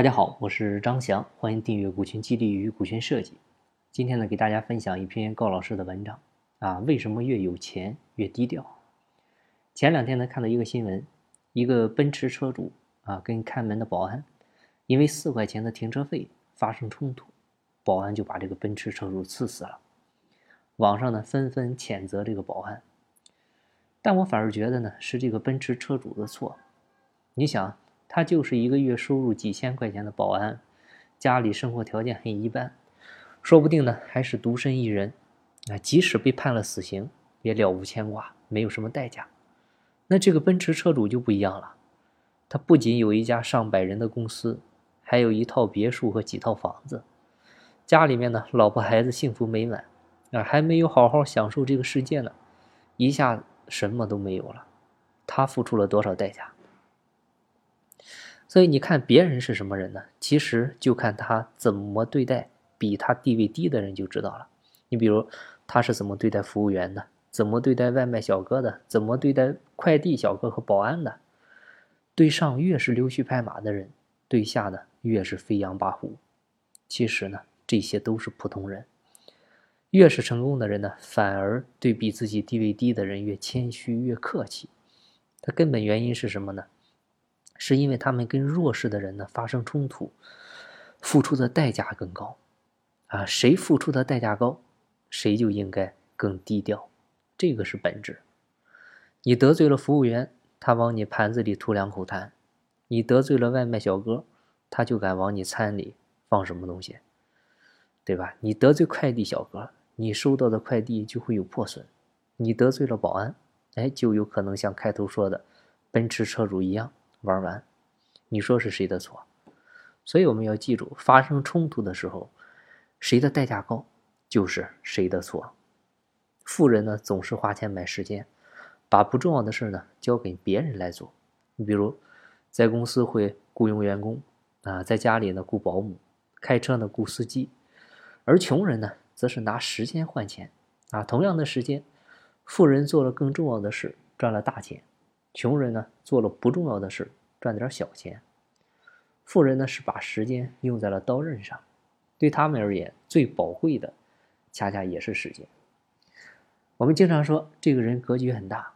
大家好，我是张翔，欢迎订阅股权激励与股权设计。今天呢，给大家分享一篇高老师的文章啊，为什么越有钱越低调？前两天呢，看到一个新闻，一个奔驰车主啊，跟看门的保安因为四块钱的停车费发生冲突，保安就把这个奔驰车主刺死了。网上呢，纷纷谴责这个保安，但我反而觉得呢，是这个奔驰车主的错。你想？他就是一个月收入几千块钱的保安，家里生活条件很一般，说不定呢还是独身一人，啊，即使被判了死刑也了无牵挂，没有什么代价。那这个奔驰车主就不一样了，他不仅有一家上百人的公司，还有一套别墅和几套房子，家里面呢老婆孩子幸福美满，啊，还没有好好享受这个世界呢，一下什么都没有了，他付出了多少代价？所以你看别人是什么人呢？其实就看他怎么对待比他地位低的人就知道了。你比如他是怎么对待服务员的，怎么对待外卖小哥的，怎么对待快递小哥和保安的。对上越是溜须拍马的人，对下呢越是飞扬跋扈。其实呢这些都是普通人。越是成功的人呢，反而对比自己地位低的人越谦虚越客气。他根本原因是什么呢？是因为他们跟弱势的人呢发生冲突，付出的代价更高，啊，谁付出的代价高，谁就应该更低调，这个是本质。你得罪了服务员，他往你盘子里吐两口痰；你得罪了外卖小哥，他就敢往你餐里放什么东西，对吧？你得罪快递小哥，你收到的快递就会有破损；你得罪了保安，哎，就有可能像开头说的，奔驰车主一样。玩完，你说是谁的错？所以我们要记住，发生冲突的时候，谁的代价高，就是谁的错。富人呢，总是花钱买时间，把不重要的事呢交给别人来做。你比如，在公司会雇佣员工啊，在家里呢雇保姆，开车呢雇司机，而穷人呢，则是拿时间换钱啊。同样的时间，富人做了更重要的事，赚了大钱。穷人呢做了不重要的事，赚点小钱；富人呢是把时间用在了刀刃上，对他们而言最宝贵的，恰恰也是时间。我们经常说这个人格局很大，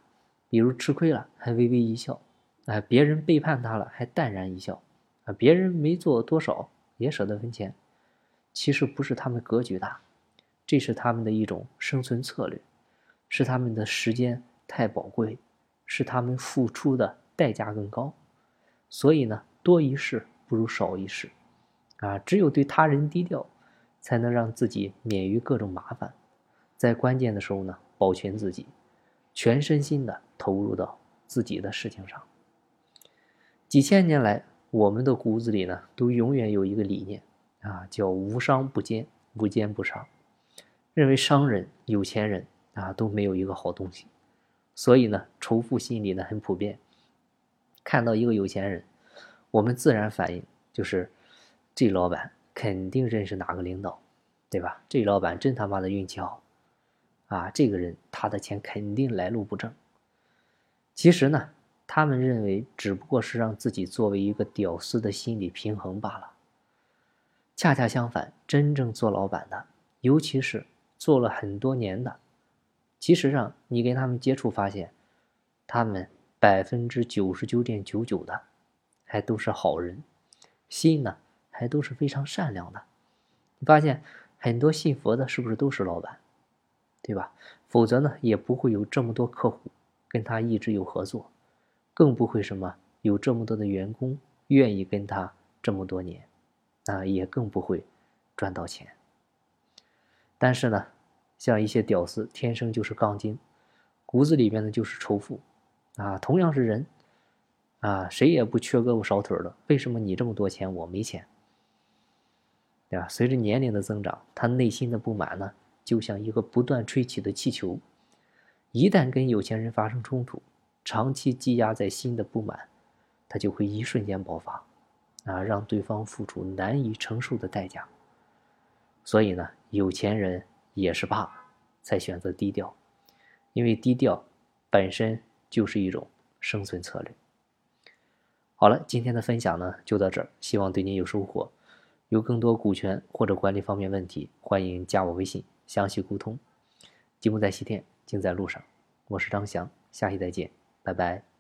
比如吃亏了还微微一笑，啊，别人背叛他了还淡然一笑，啊，别人没做多少也舍得分钱。其实不是他们格局大，这是他们的一种生存策略，是他们的时间太宝贵。是他们付出的代价更高，所以呢，多一事不如少一事，啊，只有对他人低调，才能让自己免于各种麻烦，在关键的时候呢，保全自己，全身心的投入到自己的事情上。几千年来，我们的骨子里呢，都永远有一个理念，啊，叫无商不奸，无奸不商，认为商人、有钱人啊都没有一个好东西。所以呢，仇富心理呢很普遍。看到一个有钱人，我们自然反应就是，这老板肯定认识哪个领导，对吧？这老板真他妈的运气好，啊，这个人他的钱肯定来路不正。其实呢，他们认为只不过是让自己作为一个屌丝的心理平衡罢了。恰恰相反，真正做老板的，尤其是做了很多年的。其实上，你跟他们接触发现，他们百分之九十九点九九的还都是好人，心呢还都是非常善良的。你发现很多信佛的，是不是都是老板，对吧？否则呢，也不会有这么多客户跟他一直有合作，更不会什么有这么多的员工愿意跟他这么多年，啊，也更不会赚到钱。但是呢？像一些屌丝，天生就是杠精，骨子里面呢就是仇富，啊，同样是人，啊，谁也不缺胳膊少腿的，为什么你这么多钱，我没钱？对吧？随着年龄的增长，他内心的不满呢，就像一个不断吹起的气球，一旦跟有钱人发生冲突，长期积压在心的不满，他就会一瞬间爆发，啊，让对方付出难以承受的代价。所以呢，有钱人。也是怕，才选择低调，因为低调本身就是一种生存策略。好。了，今天的分享呢就到这儿，希望对您有收获。有更多股权或者管理方面问题，欢迎加我微信详细沟通。吉木在西天，精在路上。我是张翔，下期再见，拜拜。